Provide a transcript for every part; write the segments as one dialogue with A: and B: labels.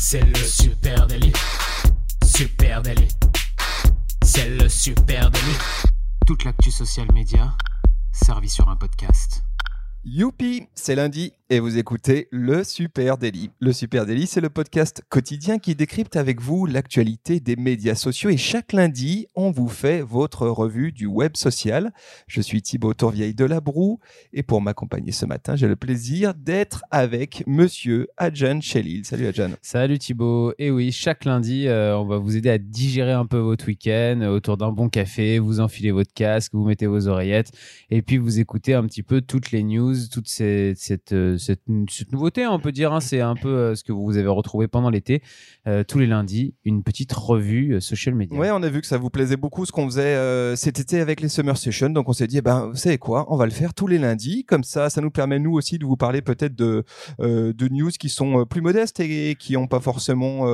A: C'est le super délit. Super délit. C'est le super délit. Toute l'actu social média servie sur un podcast.
B: Youpi, c'est lundi et vous écoutez le Super Daily. Le Super Daily, c'est le podcast quotidien qui décrypte avec vous l'actualité des médias sociaux et chaque lundi, on vous fait votre revue du web social. Je suis Thibaut Tourvieille de la Broue et pour m'accompagner ce matin, j'ai le plaisir d'être avec monsieur Adjan Chelil. Salut Adjan.
C: Salut Thibaut. Et oui, chaque lundi, euh, on va vous aider à digérer un peu votre week-end euh, autour d'un bon café, vous enfilez votre casque, vous mettez vos oreillettes et puis vous écoutez un petit peu toutes les news, toute ces, cette euh, cette, nouveauté, on peut dire. Hein, c'est un peu euh, ce que vous avez retrouvé pendant l'été. Euh, tous les lundis, une petite revue euh, social media.
B: Ouais, on a vu que ça vous plaisait beaucoup ce qu'on faisait cet été avec les Summer Sessions. Donc on s'est dit, eh ben, vous savez quoi, on va le faire tous les lundis. Comme ça, ça nous permet nous aussi de vous parler peut-être de, de news qui sont plus modestes et, qui n'ont pas forcément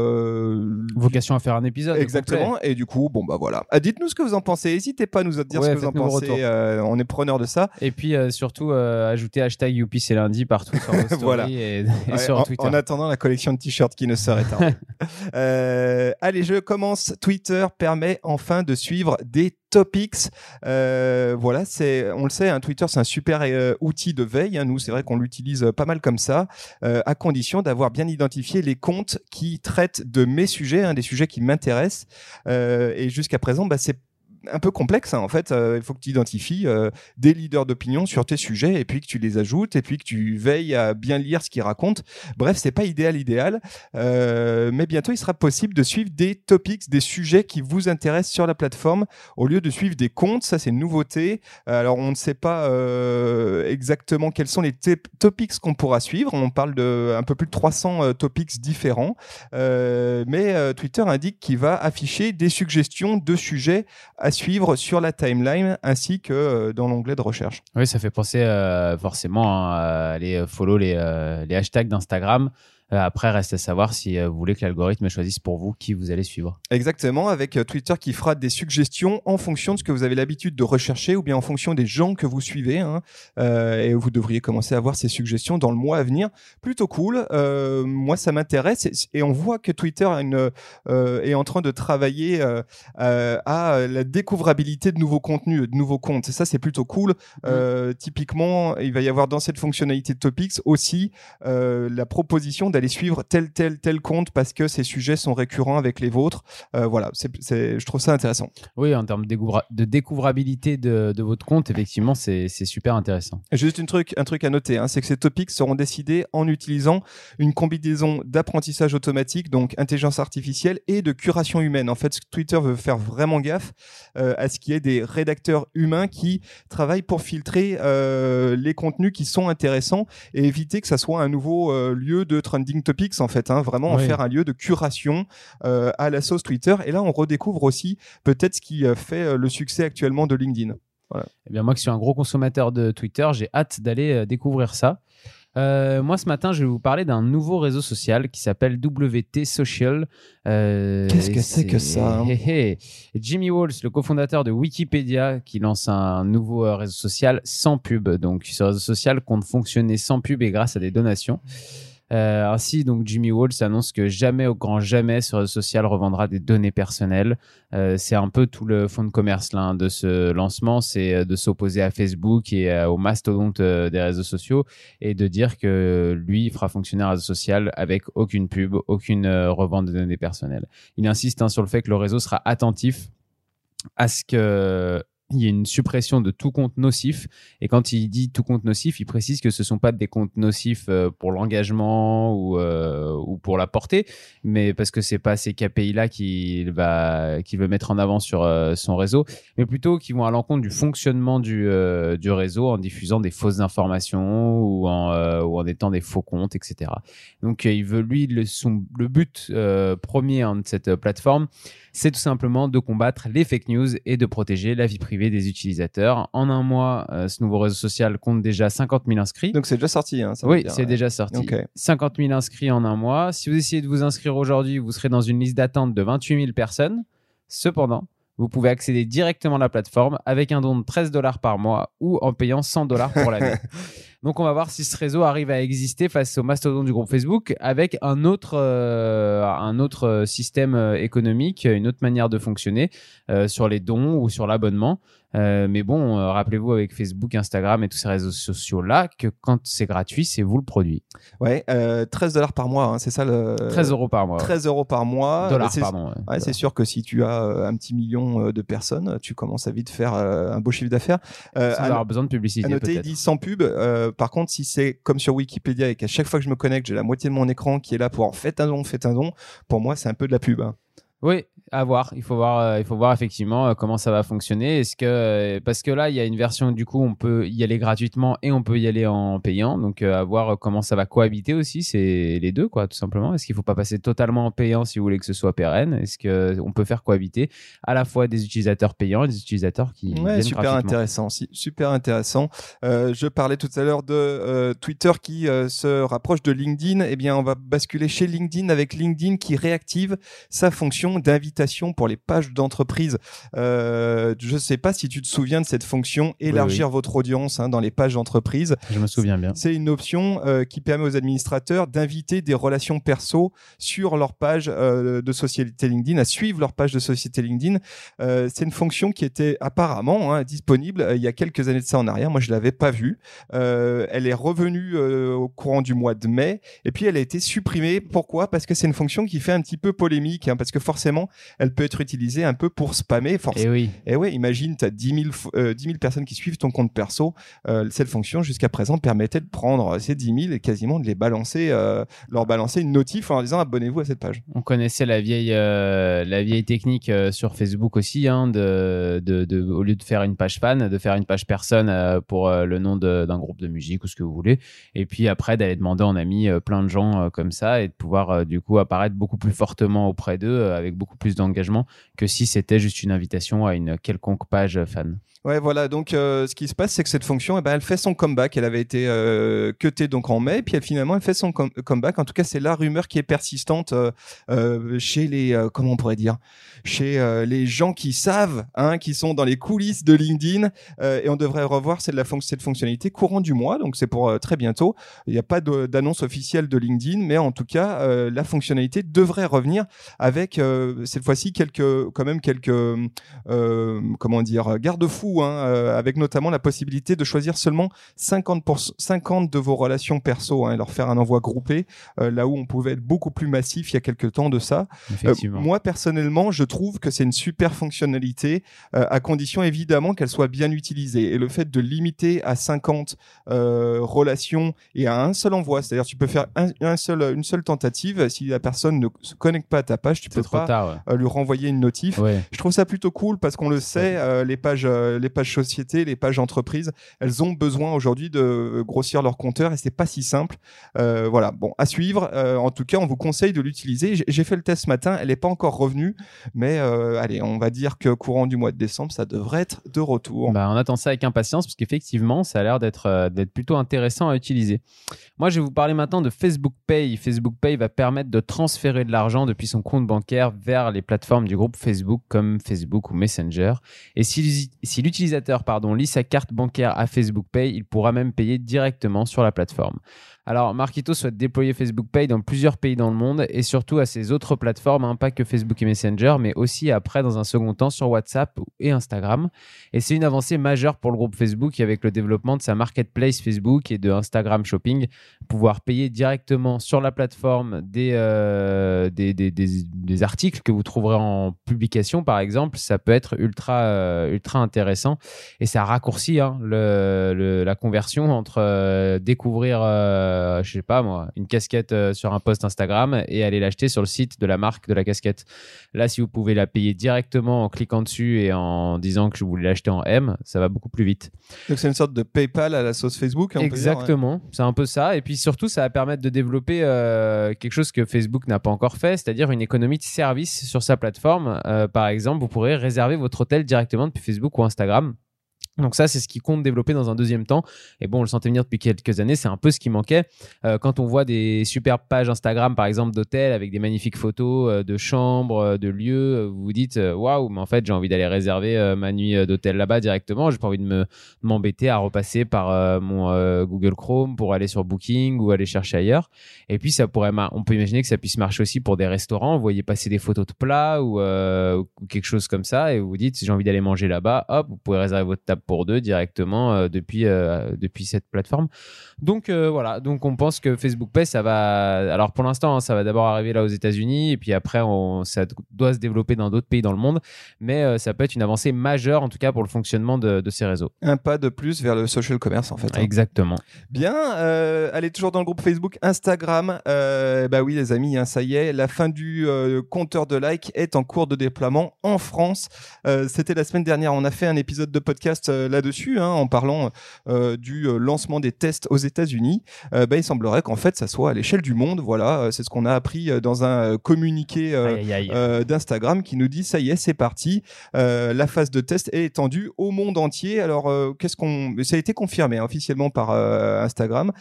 C: vocation à faire un épisode.
B: Exactement. Et du coup, bon bah voilà. Dites-nous ce que vous en pensez. N'hésitez pas à nous dire ce que vous en pensez. on est preneur de ça.
C: Et puis surtout, ajouter hashtag Youpi c'est lundi partout voilà. et, sur
B: en,
C: Twitter.
B: En attendant la collection de t-shirts qui ne serait tarde. euh, allez, je commence. Twitter permet enfin de suivre des topics. Euh, voilà, c'est, on le sait, un Twitter c'est un super euh, outil de veille. Hein. Nous, c'est vrai qu'on l'utilise pas mal comme ça, à condition d'avoir bien identifié les comptes qui traitent de mes sujets, hein, des sujets qui m'intéressent. et jusqu'à présent, bah, c'est un peu complexe. Hein. En fait, euh, il faut que tu identifies euh, des leaders d'opinion sur tes sujets et puis que tu les ajoutes et puis que tu veilles à bien lire ce qu'ils racontent. Bref, c'est pas idéal, idéal. Euh, mais bientôt, il sera possible de suivre des topics, des sujets qui vous intéressent sur la plateforme au lieu de suivre des comptes. Ça, c'est une nouveauté. Alors, on ne sait pas exactement quels sont les topics qu'on pourra suivre. On parle de un peu plus de 300 topics différents. mais Twitter indique qu'il va afficher des suggestions de sujets à suivre sur la timeline ainsi que euh, dans l'onglet de recherche.
C: Oui, ça fait penser euh, forcément à aller follow les, euh, les hashtags d'Instagram. Euh, après, reste à savoir si euh, vous voulez que l'algorithme choisisse pour vous qui vous allez suivre.
B: Exactement, avec euh, Twitter qui fera des suggestions en fonction de ce que vous avez l'habitude de rechercher ou bien en fonction des gens que vous suivez. Hein. et vous devriez commencer à voir ces suggestions dans le mois à venir. Plutôt cool. moi, ça m'intéresse et, on voit que Twitter une, est en train de travailler à la découvrabilité de nouveaux contenus, de nouveaux comptes. Et ça, c'est plutôt cool. Mmh. typiquement, il va y avoir dans cette fonctionnalité de Topics aussi la proposition d'aller suivre tel tel tel compte parce que ces sujets sont récurrents avec les vôtres. Euh, voilà, c'est, je trouve ça intéressant.
C: Oui, en termes de découvrabilité de, de, votre compte, effectivement, c'est, super intéressant.
B: juste une truc, un truc à noter, hein, c'est que ces topics seront décidés en utilisant une combinaison d'apprentissage automatique, donc intelligence artificielle, et de curation humaine. En fait, Twitter veut faire vraiment gaffe euh, à ce qu'il y ait des rédacteurs humains qui travaillent pour filtrer euh, les contenus qui sont intéressants et éviter que ça soit un nouveau lieu de trend topics en fait, hein, vraiment en faire un lieu de curation euh, à la sauce Twitter. Et là, on redécouvre aussi peut-être ce qui euh, fait euh, le succès actuellement de LinkedIn.
C: Eh bien, moi qui suis un gros consommateur de Twitter, j'ai hâte d'aller découvrir ça. moi, ce matin, je vais vous parler d'un nouveau réseau social qui s'appelle WT Social.
B: Qu'est-ce que c'est que ça
C: hein? Jimmy Walls, le cofondateur de Wikipédia, qui lance un nouveau réseau social sans pub. Donc, ce réseau social compte fonctionner sans pub et grâce à des donations. Euh, ainsi, donc Jimmy Walls annonce que jamais au grand jamais ce réseau social revendra des données personnelles. Euh, c'est un peu tout le fond de commerce là, hein, de ce lancement, c'est euh, de s'opposer à Facebook et euh, au mastodonte euh, des réseaux sociaux et de dire que lui fera fonctionner un réseau social avec aucune pub, aucune revente de données personnelles. Il insiste hein, sur le fait que le réseau sera attentif à ce que il y a une suppression de tout compte nocif. Et quand il dit tout compte nocif, il précise que ce ne sont pas des comptes nocifs euh, pour l'engagement ou, euh, ou pour la portée, mais parce que c'est pas ces KPI-là qu'il va, veut mettre en avant sur euh, son réseau, mais plutôt qui vont à l'encontre du fonctionnement du, du réseau en diffusant des fausses informations ou en, ou en étant des faux comptes, etc. Donc il veut, lui, le, but premier de cette plateforme, c'est tout simplement de combattre les fake news et de protéger la vie privée des utilisateurs. En un mois, euh, ce nouveau réseau social compte déjà 50 000 inscrits.
B: Donc c'est déjà sorti. Hein,
C: oui, c'est déjà sorti. 50 000 inscrits en un mois. Si vous essayez de vous inscrire aujourd'hui, vous serez dans une liste d'attente de 28 000 personnes. Cependant, vous pouvez accéder directement à la plateforme avec un don de 13 dollars par mois ou en payant 100 dollars pour l'année. Donc on va voir si ce réseau arrive à exister face au mastodonte du groupe Facebook avec un autre, euh, un autre système euh, économique, une autre manière de fonctionner euh, sur les dons ou sur l'abonnement. Euh, mais bon, euh, rappelez-vous avec Facebook, Instagram et tous ces réseaux sociaux-là que quand c'est gratuit, c'est vous le produit.
B: Ouais, 13 dollars par mois, hein, c'est ça le.
C: 13 euros par mois.
B: 13 euros par mois.
C: Dollars, pardon.
B: Ouais, c'est sûr que si tu as un petit million de personnes, tu commences à vite faire un beau chiffre d'affaires.
C: Sans avoir besoin de publicité.
B: À noter, il dit sans pub. Par contre, si c'est comme sur Wikipédia et qu'à chaque fois que je me connecte, j'ai la moitié de mon écran qui est là pour faites un don, faites un don, pour moi, c'est un peu de la pub. Hein.
C: Oui, à voir. Il faut voir, euh, il faut voir effectivement euh, comment ça va fonctionner. Est-ce que euh, parce que là, il y a une version du coup, on peut y aller gratuitement et on peut y aller en payant. Donc à voir comment ça va cohabiter aussi. C'est les deux quoi, tout simplement. Est-ce qu'il faut pas passer totalement en payant si vous voulez que ce soit pérenne? Est-ce que on peut faire cohabiter à la fois des utilisateurs payants et des utilisateurs qui
B: ouais, super intéressant, super intéressant. je parlais tout à l'heure de Twitter qui se rapproche de LinkedIn. Eh bien, on va basculer chez LinkedIn avec LinkedIn qui réactive sa fonction d'invitation pour les pages d'entreprise. Euh, je ne sais pas si tu te souviens de cette fonction élargir votre audience hein, dans les pages d'entreprise.
C: Je me souviens bien.
B: C'est une option euh, qui permet aux administrateurs d'inviter des relations perso sur leur page euh, de société LinkedIn, à suivre leur page de société LinkedIn. c'est une fonction qui était apparemment hein, disponible il y a quelques années de ça en arrière. Moi, je l'avais pas vue. elle est revenue au courant du mois de mai et puis elle a été supprimée. Pourquoi? Parce que c'est une fonction qui fait un petit peu polémique, hein, parce que forcément elle peut être utilisée un peu pour spammer.
C: Et eh oui.
B: Et eh ouais, imagine, tu as 10 000, personnes qui suivent ton compte perso. Euh, cette fonction, jusqu'à présent, permettait de prendre ces 10 000 et quasiment de les balancer, euh, leur balancer une notif en leur disant abonnez-vous à cette page.
C: On connaissait la vieille, euh, la vieille technique sur Facebook aussi, hein, de, de, au lieu de faire une page fan, de faire une page personne pour le nom d'un groupe de musique ou ce que vous voulez. Et puis après, d'aller demander en ami plein de gens comme ça et de pouvoir du coup apparaître beaucoup plus fortement auprès d'eux avec beaucoup plus d'engagement que si c'était juste une invitation à une quelconque page fan.
B: Ouais, voilà. Donc, euh, ce qui se passe, c'est que cette fonction, eh ben, elle fait son comeback. Elle avait été euh, cutée donc en mai, puis elle finalement, elle fait son comeback. En tout cas, c'est la rumeur qui est persistante euh, euh chez les, comment on pourrait dire, chez les gens qui savent, hein, qui sont dans les coulisses de LinkedIn. et on devrait revoir cette fonctionnalité courant du mois. Donc, c'est pour très bientôt. Il n'y a pas d'annonce officielle de LinkedIn, mais en tout cas, la fonctionnalité devrait revenir avec cette fois-ci quelques, quand même quelques, comment dire, garde-fous Hein, euh, avec notamment la possibilité de choisir seulement 50, 50 de vos relations perso hein, et leur faire un envoi groupé, euh, là où on pouvait être beaucoup plus massif il y a quelques temps de ça.
C: Euh,
B: moi, personnellement, je trouve que c'est une super fonctionnalité, à condition évidemment qu'elle soit bien utilisée. Et le fait de limiter à 50 relations et à un seul envoi, c'est-à-dire tu peux faire un, seul, une seule tentative, si la personne ne se connecte pas à ta page, tu peux pas lui renvoyer une notif. Je trouve ça plutôt cool parce qu'on le sait, les pages les pages société, les pages entreprises, elles ont besoin aujourd'hui de grossir leur compteur et c'est pas si simple. Euh, voilà, bon, à suivre. Euh, en tout cas, on vous conseille de l'utiliser. J'ai fait le test ce matin, elle n'est pas encore revenue, mais euh, allez, on va dire que courant du mois de décembre, ça devrait être de retour.
C: Bah, on attend ça avec impatience parce qu'effectivement, ça a l'air d'être d'être plutôt intéressant à utiliser. Moi, je vais vous parler maintenant de Facebook Pay. Facebook Pay va permettre de transférer de l'argent depuis son compte bancaire vers les plateformes du groupe Facebook comme Facebook ou Messenger. Et si, si l'utilisateur pardon, lit sa carte bancaire à Facebook Pay, il pourra même payer directement sur la plateforme. Alors, Marquito souhaite déployer Facebook Pay dans plusieurs pays dans le monde et surtout à ses autres plateformes, hein, pas que Facebook et Messenger, mais aussi après, dans un second temps, sur WhatsApp et Instagram. Et c'est une avancée majeure pour le groupe Facebook avec le développement de sa marketplace Facebook et de Instagram Shopping, pouvoir payer directement sur la plateforme des, euh, des, des, des, articles que vous trouverez en publication, par exemple, ça peut être ultra, euh, ultra intéressant et ça raccourcit hein, la conversion entre euh, découvrir euh, je sais pas moi, une casquette euh, sur un post Instagram et aller l'acheter sur le site de la marque de la casquette. Là, si vous pouvez la payer directement en cliquant dessus et en disant que je voulais l'acheter en M, ça va beaucoup plus vite.
B: Donc c'est une sorte de PayPal à la sauce Facebook.
C: Exactement, c'est un peu ça. Et puis surtout, ça va permettre de développer euh, quelque chose que Facebook n'a pas encore fait, c'est-à-dire une économie de service sur sa plateforme. par exemple, vous pourrez réserver votre hôtel directement depuis Facebook ou Instagram Donc ça, c'est ce qui compte développer dans un deuxième temps. Et bon, on le sentait venir depuis quelques années, c'est un peu ce qui manquait. Euh, quand on voit des superbes pages Instagram, par exemple, d'hôtels avec des magnifiques photos euh, de chambres, euh, de lieux, vous vous dites, waouh, mais en fait, j'ai envie d'aller réserver ma nuit d'hôtel là-bas directement. J'ai pas envie de me m'embêter à repasser par mon Google Chrome pour aller sur Booking ou aller chercher ailleurs. Et puis, ça pourrait, on peut imaginer que ça puisse marcher aussi pour des restaurants. Vous voyez passer des photos de plats ou, quelque chose comme ça, et vous vous dites, j'ai envie d'aller manger là-bas, hop, vous pouvez réserver votre table pour deux directement euh, depuis, euh, depuis cette plateforme. Donc euh, voilà, donc on pense que Facebook Pay, ça va. Alors pour l'instant, hein, ça va d'abord arriver là aux États-Unis et puis après, on, ça doit se développer dans d'autres pays dans le monde. Mais ça peut être une avancée majeure en tout cas pour le fonctionnement de, ces réseaux.
B: Un pas de plus vers le social commerce en fait.
C: Hein. Exactement.
B: Bien, allez toujours dans le groupe Facebook, Instagram. bah oui les amis, hein, ça y est, la fin du compteur de likes est en cours de déploiement en France. C'était la semaine dernière, on a fait un épisode de podcast là-dessus, hein, en parlant euh, du euh, lancement des tests aux États-Unis, euh, bah, il semblerait qu'en fait ça soit à l'échelle du monde. Voilà, c'est ce qu'on a appris dans un communiqué d'Instagram qui nous dit ça y est, c'est parti, la phase de test est étendue au monde entier. Alors qu'est-ce qu'on, ça a été confirmé hein, officiellement par Instagram.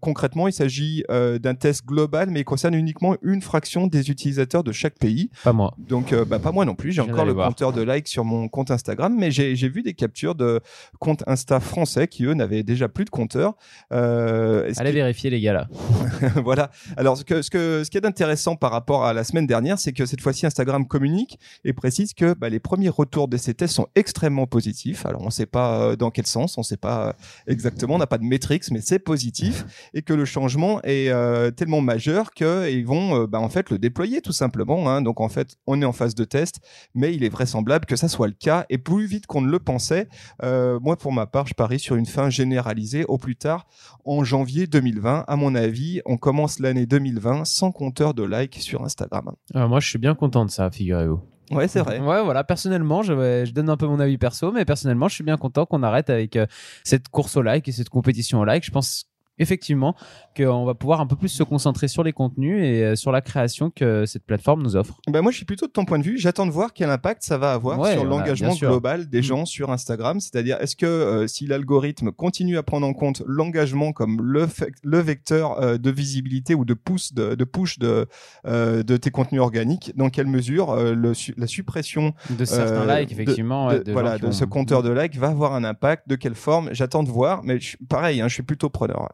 B: concrètement, il s'agit d'un test global, mais il concerne uniquement une fraction des utilisateurs de chaque pays.
C: Pas moi.
B: Donc, bah, pas moi non plus. J'ai encore le compteur de likes sur mon compte Instagram, mais j'ai vu des captures de comptes Insta français qui eux n'avaient déjà plus de compteurs.
C: Euh, Allez vérifier les gars là.
B: voilà. Alors ce que ce que ce qui est intéressant par rapport à la semaine dernière, c'est que cette fois-ci Instagram communique et précise que bah, les premiers retours de ces tests sont extrêmement positifs. Alors on ne sait pas euh, dans quel sens, on ne sait pas euh, exactement, on n'a pas de métriques, mais c'est positif et que le changement est euh, tellement majeur qu'ils vont bah, en fait le déployer tout simplement. Hein. Donc en fait on est en phase de test, mais il est vraisemblable que ça soit le cas et plus vite qu'on ne le pensait. Euh, moi, pour ma part, je parie sur une fin généralisée au plus tard en janvier 2020. À mon avis, on commence l'année 2020 sans compteur de likes sur Instagram.
C: Ah, moi, je suis bien content de ça, figurez-vous.
B: Ouais, c'est vrai.
C: Ouais, voilà. Personnellement, je, je, donne un peu mon avis perso, mais personnellement, je suis bien content qu'on arrête avec euh, cette course au like et cette compétition au like. Je pense effectivement qu'on va pouvoir un peu plus se concentrer sur les contenus et euh, sur la création que cette plateforme nous offre.
B: Ben moi, je suis plutôt de ton point de vue. J'attends de voir quel impact ça va avoir sur l'engagement global des mm. gens sur Instagram. C'est-à-dire, est-ce que euh, si l'algorithme continue à prendre en compte l'engagement comme le, le vecteur euh, de visibilité ou de pouce de, de push de, de tes contenus organiques, dans quelle mesure le, la suppression
C: de certains likes, effectivement,
B: de, voilà, de ce compteur de likes va avoir un impact, de quelle forme? J'attends de voir, mais pareil, hein, je suis plutôt preneur.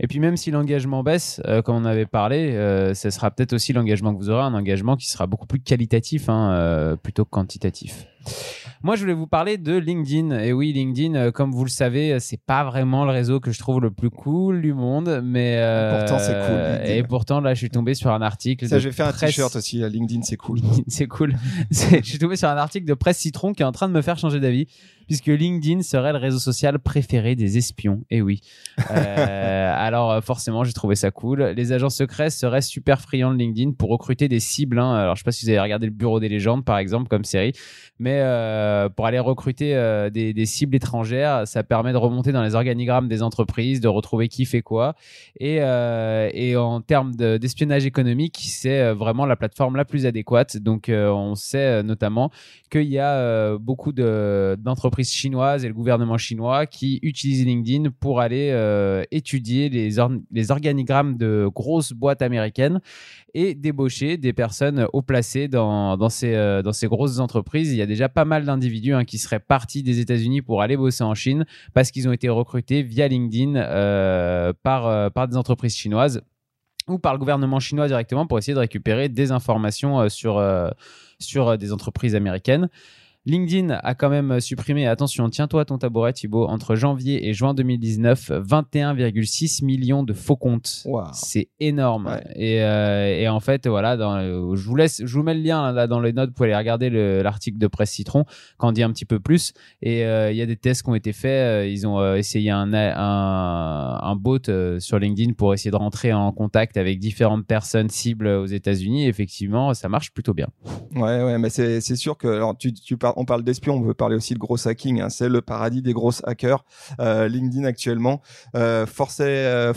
C: Et puis même si l'engagement baisse, euh, comme on avait parlé, euh, ce sera peut-être aussi l'engagement que vous aurez, un engagement qui sera beaucoup plus qualitatif hein, euh, plutôt que quantitatif. Moi, je voulais vous parler de LinkedIn. Et oui, LinkedIn, comme vous le savez, c'est pas vraiment le réseau que je trouve le plus cool du monde, mais
B: pourtant c'est cool.
C: Et pourtant là, je suis tombé sur un article.
B: Ça, j'ai fait un t-shirt aussi. LinkedIn, c'est cool.
C: c'est cool. je suis tombé sur un article de Presse Citron qui est en train de me faire changer d'avis, puisque LinkedIn serait le réseau social préféré des espions. Et oui. alors forcément, j'ai trouvé ça cool. Les agents secrets seraient super friands de LinkedIn pour recruter des cibles. Hein. Alors je sais pas si vous avez regardé le Bureau des légendes, par exemple, comme série, mais euh, pour aller recruter euh, des, cibles étrangères, ça permet de remonter dans les organigrammes des entreprises, de retrouver qui fait quoi. Et, euh, et en termes d'espionnage économique, c'est vraiment la plateforme la plus adéquate. Donc, on sait notamment qu'il y a beaucoup d'entreprises chinoises et le gouvernement chinois qui utilisent LinkedIn pour aller étudier les, organigrammes de grosses boîtes américaines et débaucher des personnes haut placées dans, dans, ces, grosses entreprises. Il y a déjà pas mal d'individus hein, qui seraient partis des États-Unis pour aller bosser en Chine parce qu'ils ont été recrutés via LinkedIn euh, par, euh, des entreprises chinoises ou par le gouvernement chinois directement pour essayer de récupérer des informations euh, sur des entreprises américaines. LinkedIn a quand même supprimé, attention, tiens-toi à ton tabouret Thibaut, entre janvier et juin 2019, 21,6 millions de faux comptes. C'est énorme. Et, euh, et, en fait, voilà, dans, je vous laisse, je vous mets le lien là dans les notes, vous pouvez aller regarder l'article de Presse Citron quand on dit un petit peu plus. Et euh, il y a des tests qui ont été faits. Euh, ils ont essayé un, un, un bot sur LinkedIn pour essayer de rentrer en contact avec différentes personnes cibles aux États-Unis. Effectivement, ça marche plutôt bien.
B: Ouais, ouais, mais c'est sûr que alors tu, tu parles on parle d'espions, on veut parler aussi de gros hacking. Hein. C'est le paradis des gros hackers. Euh, LinkedIn actuellement, euh, force, euh,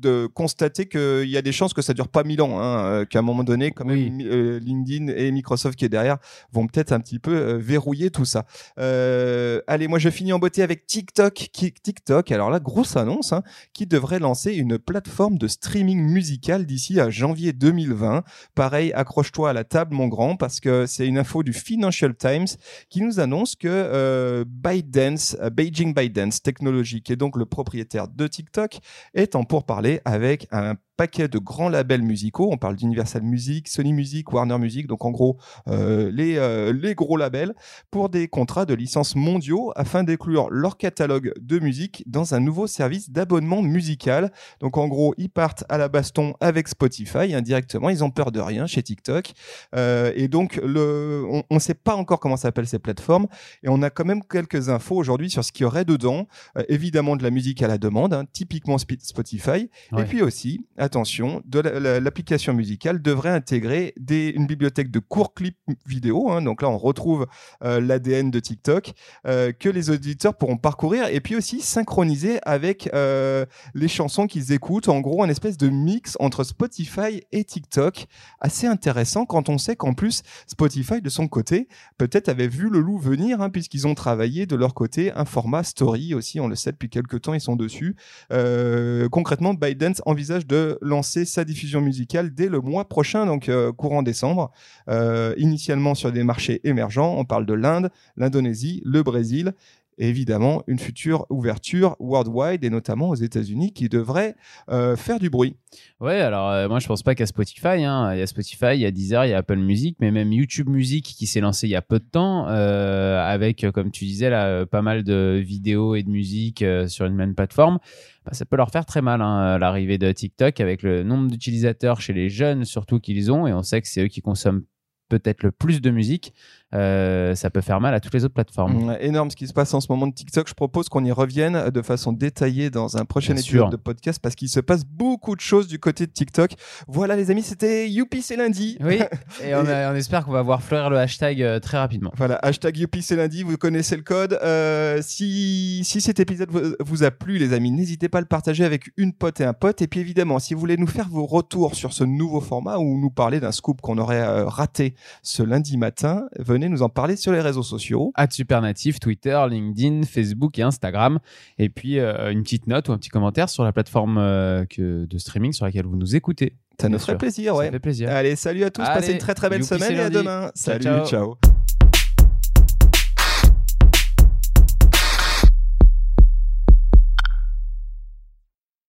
B: de constater qu'il y a des chances que ça dure pas mille ans, hein, euh, qu'à un moment donné, quand
C: Oui.
B: euh, LinkedIn et Microsoft qui est derrière vont peut-être un petit peu euh, verrouiller tout ça. Euh, allez, moi je finis en beauté avec TikTok. Qui, TikTok, alors là, grosse annonce, hein, qui devrait lancer une plateforme de streaming musical d'ici à janvier 2020. Pareil, accroche-toi à la table, mon grand, parce que c'est une info du Financial Times qui nous annonce que ByteDance, Beijing ByteDance Technology, qui est donc le propriétaire de TikTok, est en pourparlers avec un paquet de grands labels musicaux. On parle d'Universal Music, Sony Music, Warner Music, donc en gros euh, les, euh, les gros labels, pour des contrats de licence mondiaux afin d'inclure leur catalogue de musique dans un nouveau service d'abonnement musical. Donc en gros, ils partent à la baston avec Spotify indirectement. Ils ont peur de rien chez TikTok. Euh, et donc, le, on ne sait pas encore comment s'appellent ces plateformes. Et on a quand même quelques infos aujourd'hui sur ce qu'il y aurait dedans. Évidemment, de la musique à la demande, hein, typiquement Sp- Spotify.
C: Ouais.
B: Et puis aussi, attention, l'application musicale devrait intégrer une bibliothèque de courts clips vidéo. hein. donc là, on retrouve euh, l'ADN de TikTok euh, que les auditeurs pourront parcourir et puis aussi synchroniser avec euh, les chansons qu'ils écoutent. En gros, un espèce de mix entre Spotify et TikTok. Assez intéressant quand on sait qu'en plus, Spotify, de son côté, peut-être avait vu le loup venir, hein, puisqu'ils ont travaillé de leur côté un format story aussi. On le sait depuis quelques temps, ils sont dessus. Concrètement, Biden envisage de lancer sa diffusion musicale dès le mois prochain, donc euh, courant décembre. Euh, initialement sur des marchés émergents, on parle de l'Inde, l'Indonésie, le Brésil. Évidemment, une future ouverture worldwide et notamment aux États-Unis qui devrait euh, faire du bruit.
C: Ouais, alors euh, moi je pense pas qu'à Spotify. Hein. Il y a Spotify, il y a Deezer, il y a Apple Music, mais même YouTube Music qui s'est lancé il y a peu de temps euh, avec, comme tu disais pas mal de vidéos et de musique sur une même plateforme. Bah, ça peut leur faire très mal hein, l'arrivée de TikTok avec le nombre d'utilisateurs chez les jeunes surtout qu'ils ont et on sait que c'est eux qui consomment peut-être le plus de musique. Euh, ça peut faire mal à toutes les autres plateformes.
B: Ouais, énorme ce qui se passe en ce moment de TikTok. Je propose qu'on y revienne de façon détaillée dans un prochain
C: Bien
B: épisode
C: sûr.
B: de podcast parce qu'il se passe beaucoup de choses du côté de TikTok. Voilà les amis, c'était Youpi c'est lundi.
C: Oui, et on, a- on espère qu'on va voir fleurir le hashtag euh, très rapidement.
B: Voilà, hashtag Youpi c'est lundi, vous connaissez le code. Euh, si, si cet épisode vous, vous a plu, les amis, n'hésitez pas à le partager avec une pote et un pote. Et puis évidemment, si vous voulez nous faire vos retours sur ce nouveau format ou nous parler d'un scoop qu'on aurait raté ce lundi matin, venez nous en parler sur les réseaux sociaux.
C: At Supernatif, Twitter, LinkedIn, Facebook et Instagram. Et puis euh, une petite note ou un petit commentaire sur la plateforme euh, que, de streaming sur laquelle vous nous écoutez.
B: Ça nous ferait plaisir,
C: Ça
B: ouais.
C: fait plaisir.
B: Allez, salut à tous,
C: Allez,
B: passez une très très belle semaine et à demain. Salut,
C: ciao.
B: ciao.